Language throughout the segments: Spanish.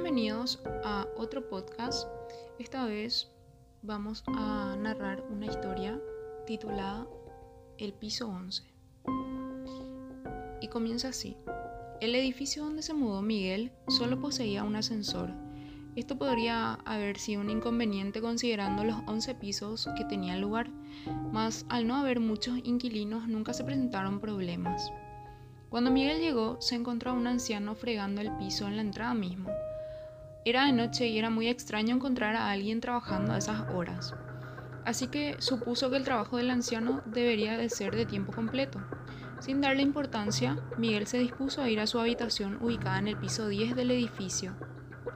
Bienvenidos a otro podcast. Esta vez vamos a narrar una historia titulada El piso 11. Y comienza así. El edificio donde se mudó Miguel solo poseía un ascensor. Esto podría haber sido un inconveniente considerando los 11 pisos que tenía el lugar, mas al no haber muchos inquilinos nunca se presentaron problemas. Cuando Miguel llegó, se encontró a un anciano fregando el piso en la entrada mismo. Era de noche y era muy extraño encontrar a alguien trabajando a esas horas. Así que supuso que el trabajo del anciano debería de ser de tiempo completo. Sin darle importancia, Miguel se dispuso a ir a su habitación ubicada en el piso 10 del edificio.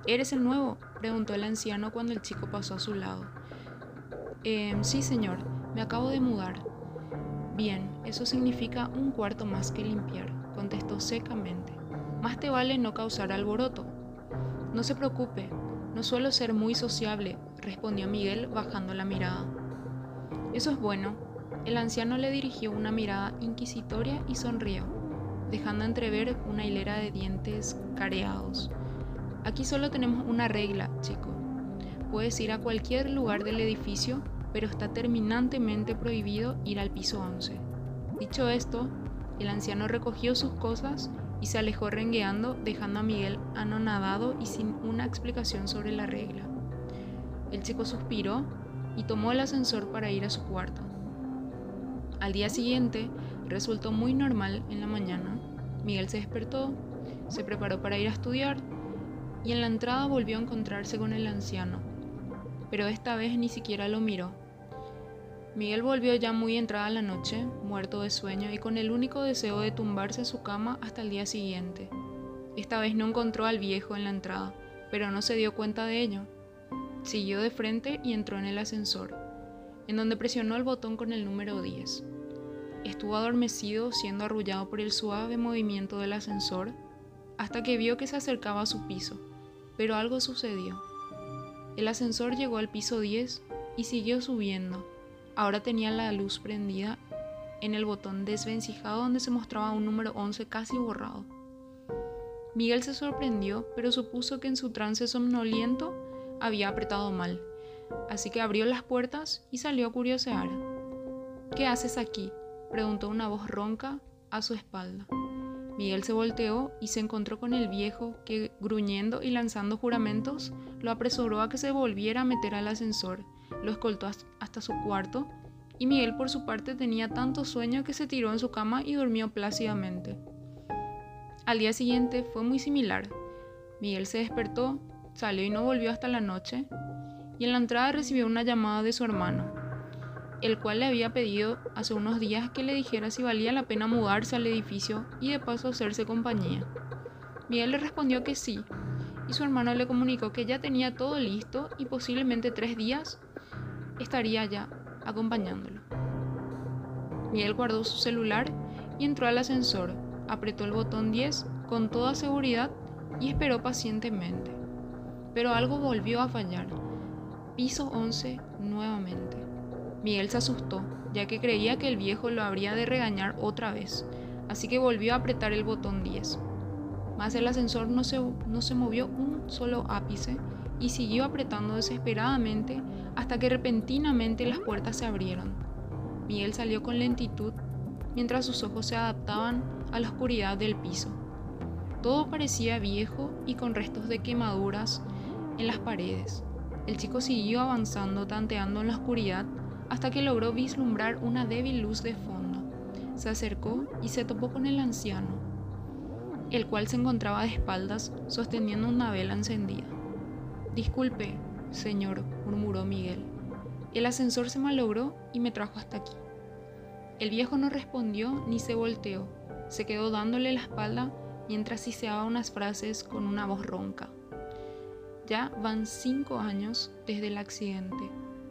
¿Eres el nuevo? preguntó el anciano cuando el chico pasó a su lado. Eh, sí, señor, me acabo de mudar. Bien, eso significa un cuarto más que limpiar contestó secamente. Más te vale no causar alboroto. No se preocupe, no suelo ser muy sociable, respondió Miguel bajando la mirada. Eso es bueno. El anciano le dirigió una mirada inquisitoria y sonrió, dejando entrever una hilera de dientes careados. Aquí solo tenemos una regla, chico. Puedes ir a cualquier lugar del edificio, pero está terminantemente prohibido ir al piso 11. Dicho esto, el anciano recogió sus cosas y se alejó rengueando, dejando a Miguel anonadado y sin una explicación sobre la regla. El chico suspiró y tomó el ascensor para ir a su cuarto. Al día siguiente resultó muy normal en la mañana. Miguel se despertó, se preparó para ir a estudiar y en la entrada volvió a encontrarse con el anciano, pero esta vez ni siquiera lo miró. Miguel volvió ya muy entrada la noche, muerto de sueño y con el único deseo de tumbarse a su cama hasta el día siguiente. Esta vez no encontró al viejo en la entrada, pero no se dio cuenta de ello. Siguió de frente y entró en el ascensor, en donde presionó el botón con el número 10. Estuvo adormecido, siendo arrullado por el suave movimiento del ascensor, hasta que vio que se acercaba a su piso, pero algo sucedió. El ascensor llegó al piso 10 y siguió subiendo Ahora tenía la luz prendida en el botón desvencijado donde se mostraba un número 11 casi borrado. Miguel se sorprendió, pero supuso que en su trance somnoliento había apretado mal, así que abrió las puertas y salió a curiosear. ¿Qué haces aquí? preguntó una voz ronca a su espalda. Miguel se volteó y se encontró con el viejo que, gruñendo y lanzando juramentos, lo apresuró a que se volviera a meter al ascensor lo escoltó hasta su cuarto y Miguel por su parte tenía tanto sueño que se tiró en su cama y durmió plácidamente. Al día siguiente fue muy similar. Miguel se despertó, salió y no volvió hasta la noche, y en la entrada recibió una llamada de su hermano, el cual le había pedido hace unos días que le dijera si valía la pena mudarse al edificio y de paso hacerse compañía. Miguel le respondió que sí, y su hermano le comunicó que ya tenía todo listo y posiblemente tres días estaría ya acompañándolo. Miguel guardó su celular y entró al ascensor, apretó el botón 10 con toda seguridad y esperó pacientemente. Pero algo volvió a fallar. Piso 11 nuevamente. Miguel se asustó, ya que creía que el viejo lo habría de regañar otra vez, así que volvió a apretar el botón 10. Mas el ascensor no se, no se movió un solo ápice y siguió apretando desesperadamente hasta que repentinamente las puertas se abrieron. Miguel salió con lentitud mientras sus ojos se adaptaban a la oscuridad del piso. Todo parecía viejo y con restos de quemaduras en las paredes. El chico siguió avanzando tanteando en la oscuridad hasta que logró vislumbrar una débil luz de fondo. Se acercó y se topó con el anciano, el cual se encontraba de espaldas sosteniendo una vela encendida. Disculpe, señor, murmuró Miguel. El ascensor se malogró y me trajo hasta aquí. El viejo no respondió ni se volteó. Se quedó dándole la espalda mientras siseaba unas frases con una voz ronca. Ya van cinco años desde el accidente.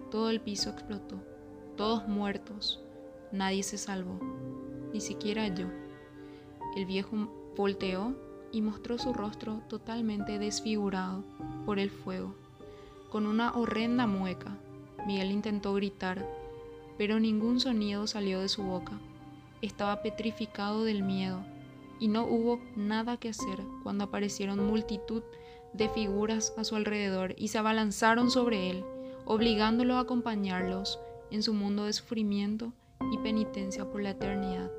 Todo el piso explotó. Todos muertos. Nadie se salvó. Ni siquiera yo. El viejo volteó y mostró su rostro totalmente desfigurado por el fuego. Con una horrenda mueca, Miguel intentó gritar, pero ningún sonido salió de su boca. Estaba petrificado del miedo y no hubo nada que hacer cuando aparecieron multitud de figuras a su alrededor y se abalanzaron sobre él, obligándolo a acompañarlos en su mundo de sufrimiento y penitencia por la eternidad.